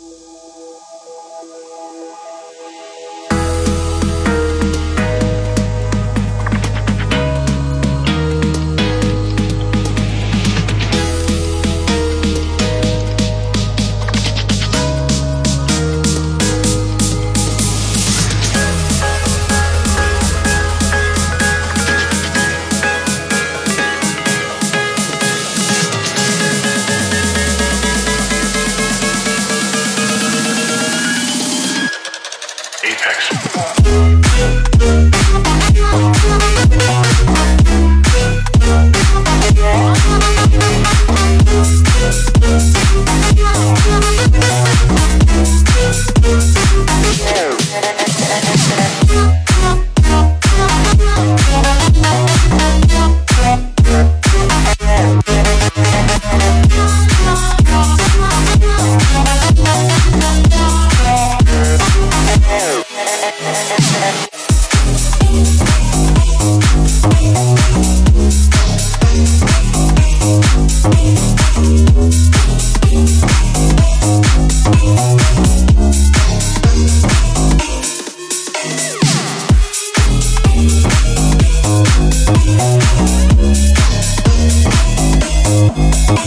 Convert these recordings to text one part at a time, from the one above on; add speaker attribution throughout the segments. Speaker 1: Thank you.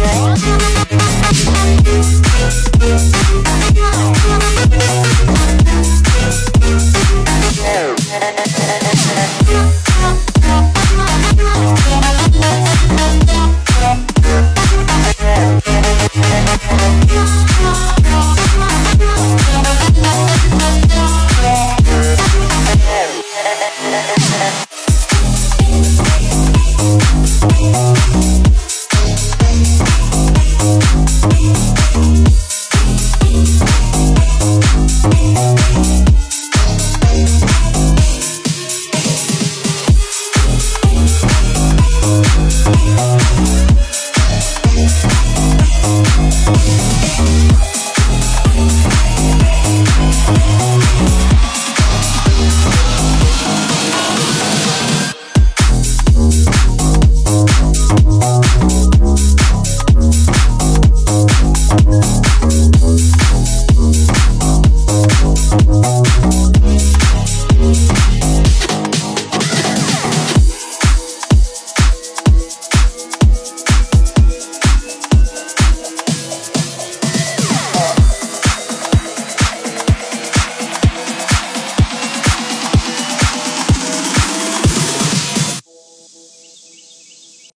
Speaker 1: Apex.